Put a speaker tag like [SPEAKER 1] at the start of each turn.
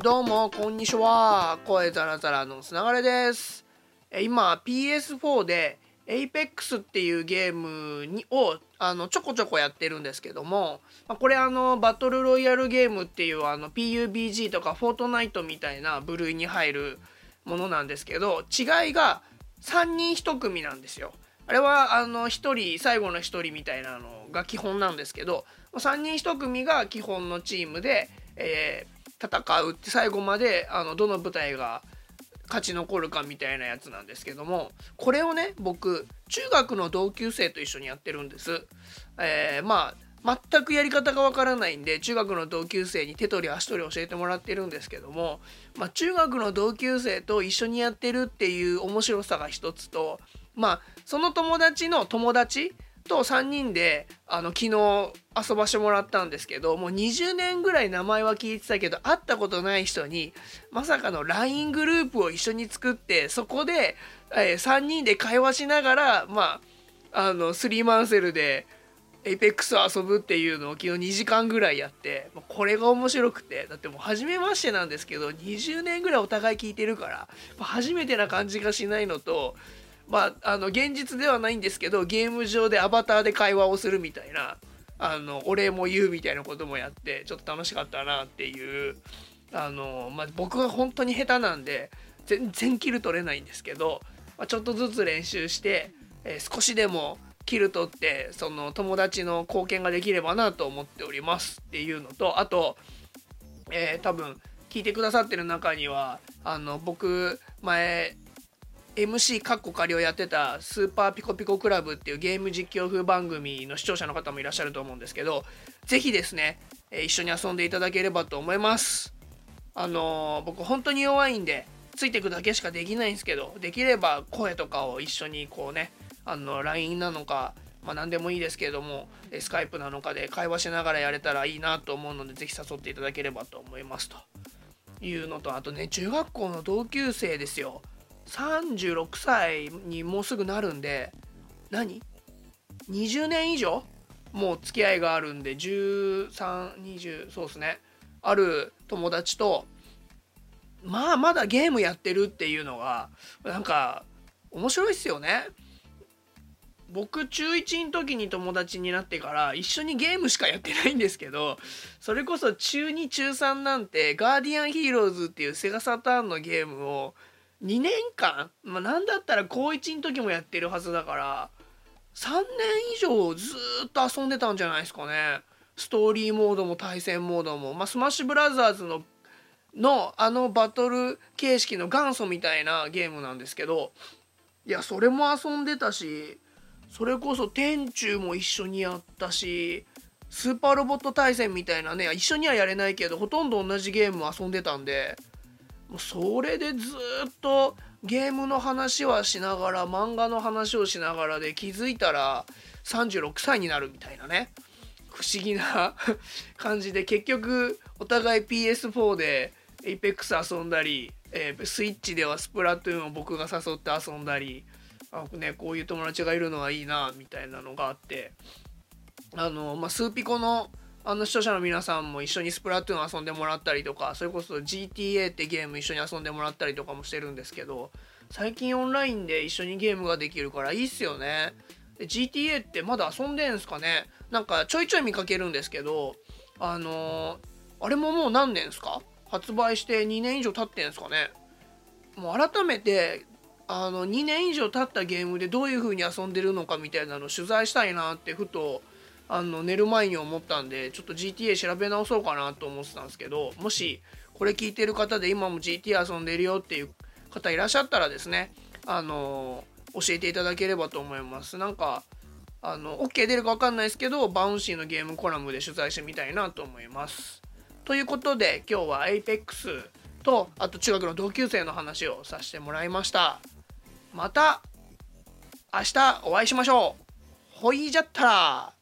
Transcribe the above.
[SPEAKER 1] どうもこんにちは声ザラザラのつながれです今 PS4 で Apex っていうゲームにをあのちょこちょこやってるんですけどもこれあのバトルロイヤルゲームっていうあの PUBG とかフォートナイトみたいな部類に入るものなんですけど違いが3人1組なんですよ。あれはあの1人最後の1人みたいなのが基本なんですけど3人1組が基本のチームで、えー、戦うって最後まであのどの部隊が勝ち残るかみたいなやつなんですけどもこれをね僕中学の同級生と一緒にやってるんです。えー、まあ全くやり方がわからないんで中学の同級生に手取り足取り教えてもらってるんですけども、まあ、中学の同級生と一緒にやってるっていう面白さが一つとまあその友達の友達と3人であの昨日遊ばしてもらったんですけどもう20年ぐらい名前は聞いてたけど会ったことない人にまさかの LINE グループを一緒に作ってそこで、えー、3人で会話しながらまああのスリーマンセルで Apex を遊ぶっていうのを昨日2時間ぐらいやってこれが面白くてだってもう初めましてなんですけど20年ぐらいお互い聞いてるから初めてな感じがしないのとまあ、あの現実ではないんですけどゲーム上でアバターで会話をするみたいなあのお礼も言うみたいなこともやってちょっと楽しかったなっていうあの、まあ、僕は本当に下手なんで全然キル取れないんですけど、まあ、ちょっとずつ練習して、えー、少しでもキル取ってその友達の貢献ができればなと思っておりますっていうのとあと、えー、多分聞いてくださってる中にはあの僕前 MC カッコ仮をやってたスーパーピコピコクラブっていうゲーム実況風番組の視聴者の方もいらっしゃると思うんですけど、ぜひですね、え一緒に遊んでいただければと思います。あのー、僕本当に弱いんで、ついていくだけしかできないんですけど、できれば声とかを一緒にこうね、あの、LINE なのか、まあ、何でもいいですけれども、スカイプなのかで会話しながらやれたらいいなと思うので、ぜひ誘っていただければと思いますというのと、あとね、中学校の同級生ですよ。36歳にもうすぐなるんで何 ?20 年以上もう付き合いがあるんで1320そうですねある友達とまあまだゲームやってるっていうのがなんか面白いっすよね。僕中1の時に友達になってから一緒にゲームしかやってないんですけどそれこそ中2中3なんてガーディアンヒーローズっていうセガサターンのゲームを2年間、まあ、何だったら高1の時もやってるはずだから3年以上ずっと遊んでたんじゃないですかね。ストーリーモードも対戦モードも、まあ、スマッシュブラザーズののあのバトル形式の元祖みたいなゲームなんですけどいやそれも遊んでたしそれこそ天誅も一緒にやったしスーパーロボット対戦みたいなね一緒にはやれないけどほとんど同じゲームを遊んでたんでもうそれでずっとゲームの話はしながら漫画の話をしながらで気づいたら36歳になるみたいなね。不思議な感じで結局お互い PS4 で APEX 遊んだり、えー、スイッチではスプラトゥーンを僕が誘って遊んだりあ、ね、こういう友達がいるのはいいなみたいなのがあって。あの、まあ、スーピコのあの視聴者の皆さんも一緒にスプラトゥーン遊んでもらったりとかそれこそ GTA ってゲーム一緒に遊んでもらったりとかもしてるんですけど最近オンラインで一緒にゲームができるからいいっすよね。GTA ってまだ遊んでんすかね？なんかちょいちょい見かけるんですけどあのー、あれももう何年ですか？発売して2年以上経ってんすかね？もう改めてあの2年以上経ったゲームでどういう風に遊んでるのかみたいなの取材したいなってふとあの寝る前に思ったんでちょっと GTA 調べ直そうかなと思ってたんですけどもしこれ聞いてる方で今も GTA 遊んでるよっていう方いらっしゃったらですねあの教えていただければと思います。なんかあの OK 出るか分かんないですけどバウンシーのゲームコラムで取材してみたいなと思います。ということで今日は APEX とあと中学の同級生の話をさせてもらいました。また明日お会いしましょう。ほいじゃったら。